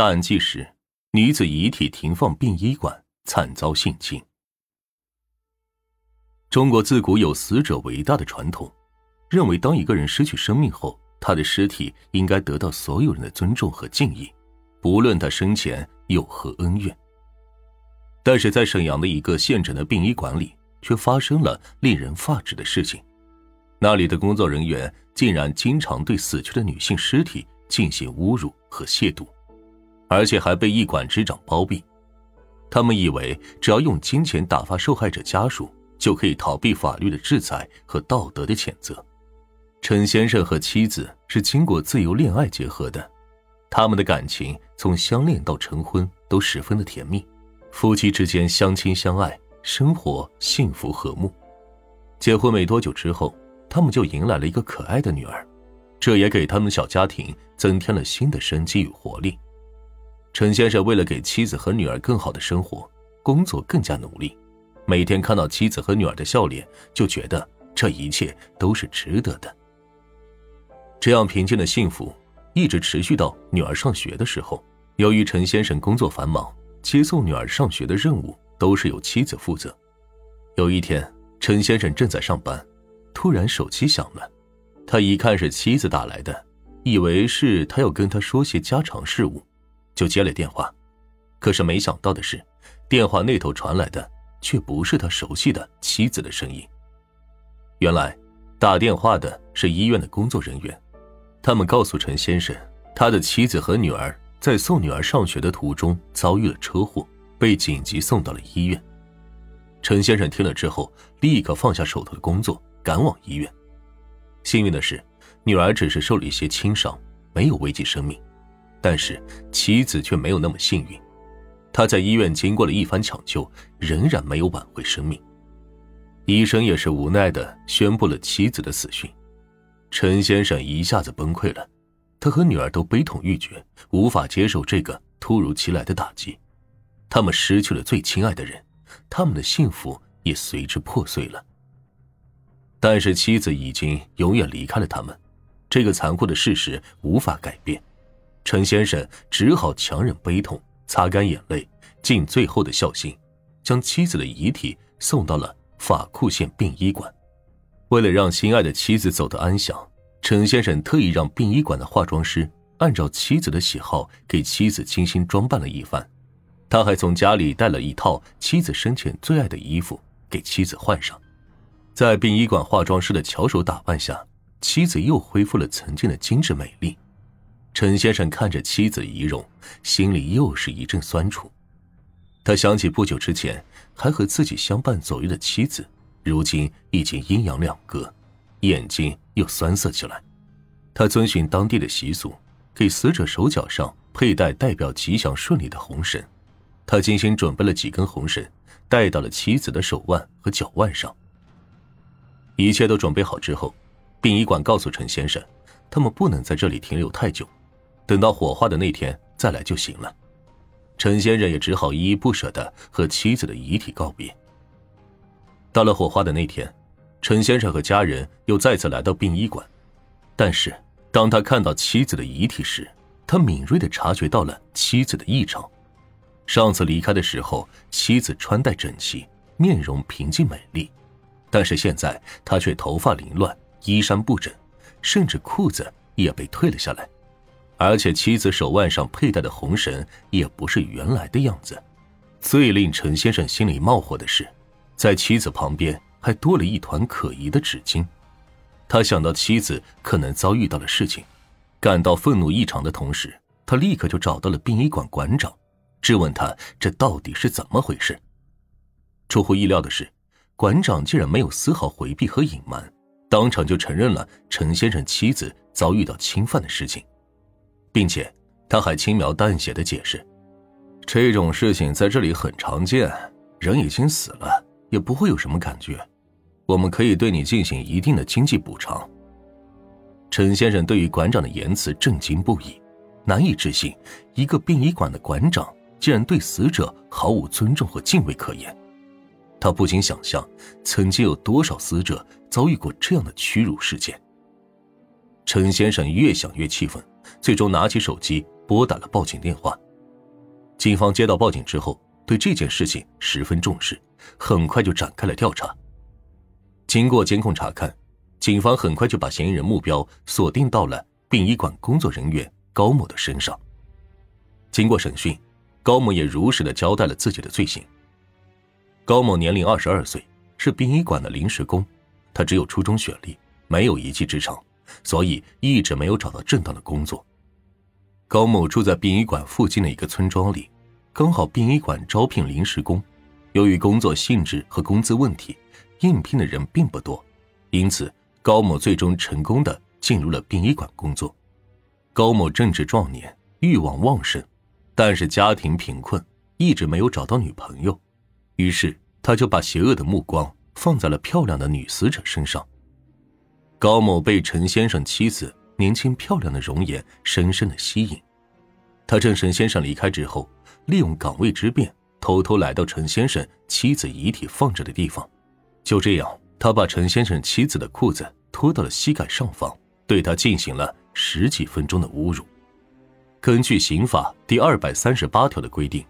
大案纪实：女子遗体停放殡仪馆，惨遭性侵。中国自古有死者为大的传统，认为当一个人失去生命后，他的尸体应该得到所有人的尊重和敬意，不论他生前有何恩怨。但是在沈阳的一个县城的殡仪馆里，却发生了令人发指的事情。那里的工作人员竟然经常对死去的女性尸体进行侮辱和亵渎，而且还被医馆之长包庇。他们以为只要用金钱打发受害者家属。就可以逃避法律的制裁和道德的谴责。陈先生和妻子是经过自由恋爱结合的，他们的感情从相恋到成婚都十分的甜蜜，夫妻之间相亲相爱，生活幸福和睦。结婚没多久之后，他们就迎来了一个可爱的女儿，这也给他们小家庭增添了新的生机与活力。陈先生为了给妻子和女儿更好的生活，工作更加努力。每天看到妻子和女儿的笑脸，就觉得这一切都是值得的。这样平静的幸福一直持续到女儿上学的时候。由于陈先生工作繁忙，接送女儿上学的任务都是由妻子负责。有一天，陈先生正在上班，突然手机响了。他一看是妻子打来的，以为是他要跟他说些家常事务，就接了电话。可是没想到的是，电话那头传来的。却不是他熟悉的妻子的声音。原来，打电话的是医院的工作人员，他们告诉陈先生，他的妻子和女儿在送女儿上学的途中遭遇了车祸，被紧急送到了医院。陈先生听了之后，立刻放下手头的工作，赶往医院。幸运的是，女儿只是受了一些轻伤，没有危及生命，但是妻子却没有那么幸运。他在医院经过了一番抢救，仍然没有挽回生命。医生也是无奈的宣布了妻子的死讯。陈先生一下子崩溃了，他和女儿都悲痛欲绝，无法接受这个突如其来的打击。他们失去了最亲爱的人，他们的幸福也随之破碎了。但是妻子已经永远离开了他们，这个残酷的事实无法改变。陈先生只好强忍悲痛。擦干眼泪，尽最后的孝心，将妻子的遗体送到了法库县殡仪馆。为了让心爱的妻子走得安详，陈先生特意让殡仪馆的化妆师按照妻子的喜好给妻子精心装扮了一番。他还从家里带了一套妻子生前最爱的衣服给妻子换上。在殡仪馆化妆师的巧手打扮下，妻子又恢复了曾经的精致美丽。陈先生看着妻子遗容，心里又是一阵酸楚。他想起不久之前还和自己相伴左右的妻子，如今已经阴阳两隔，眼睛又酸涩起来。他遵循当地的习俗，给死者手脚上佩戴代表吉祥顺利的红绳。他精心准备了几根红绳，戴到了妻子的手腕和脚腕上。一切都准备好之后，殡仪馆告诉陈先生，他们不能在这里停留太久。等到火化的那天再来就行了。陈先生也只好依依不舍的和妻子的遗体告别。到了火化的那天，陈先生和家人又再次来到殡仪馆，但是当他看到妻子的遗体时，他敏锐的察觉到了妻子的异常。上次离开的时候，妻子穿戴整齐，面容平静美丽，但是现在她却头发凌乱，衣衫不整，甚至裤子也被褪了下来。而且妻子手腕上佩戴的红绳也不是原来的样子。最令陈先生心里冒火的是，在妻子旁边还多了一团可疑的纸巾。他想到妻子可能遭遇到了事情，感到愤怒异常的同时，他立刻就找到了殡仪馆馆长，质问他这到底是怎么回事。出乎意料的是，馆长竟然没有丝毫回避和隐瞒，当场就承认了陈先生妻子遭遇到侵犯的事情。并且，他还轻描淡写的解释：“这种事情在这里很常见，人已经死了，也不会有什么感觉。我们可以对你进行一定的经济补偿。”陈先生对于馆长的言辞震惊不已，难以置信，一个殡仪馆的馆长竟然对死者毫无尊重和敬畏可言。他不禁想象，曾经有多少死者遭遇过这样的屈辱事件。陈先生越想越气愤。最终拿起手机拨打了报警电话，警方接到报警之后，对这件事情十分重视，很快就展开了调查。经过监控查看，警方很快就把嫌疑人目标锁定到了殡仪馆工作人员高某的身上。经过审讯，高某也如实的交代了自己的罪行。高某年龄二十二岁，是殡仪馆的临时工，他只有初中学历，没有一技之长，所以一直没有找到正当的工作。高某住在殡仪馆附近的一个村庄里，刚好殡仪馆招聘临时工，由于工作性质和工资问题，应聘的人并不多，因此高某最终成功的进入了殡仪馆工作。高某正值壮年，欲望旺盛，但是家庭贫困，一直没有找到女朋友，于是他就把邪恶的目光放在了漂亮的女死者身上。高某被陈先生妻子。年轻漂亮的容颜深深的吸引，他趁陈先生离开之后，利用岗位之便，偷偷来到陈先生妻子遗体放着的地方。就这样，他把陈先生妻子的裤子脱到了膝盖上方，对他进行了十几分钟的侮辱。根据刑法第二百三十八条的规定，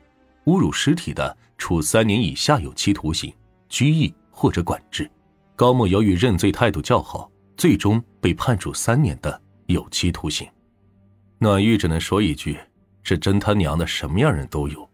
侮辱尸体的，处三年以下有期徒刑、拘役或者管制。高某由于认罪态度较好，最终被判处三年的。有期徒刑，暖玉只能说一句：是真他娘的什么样人都有。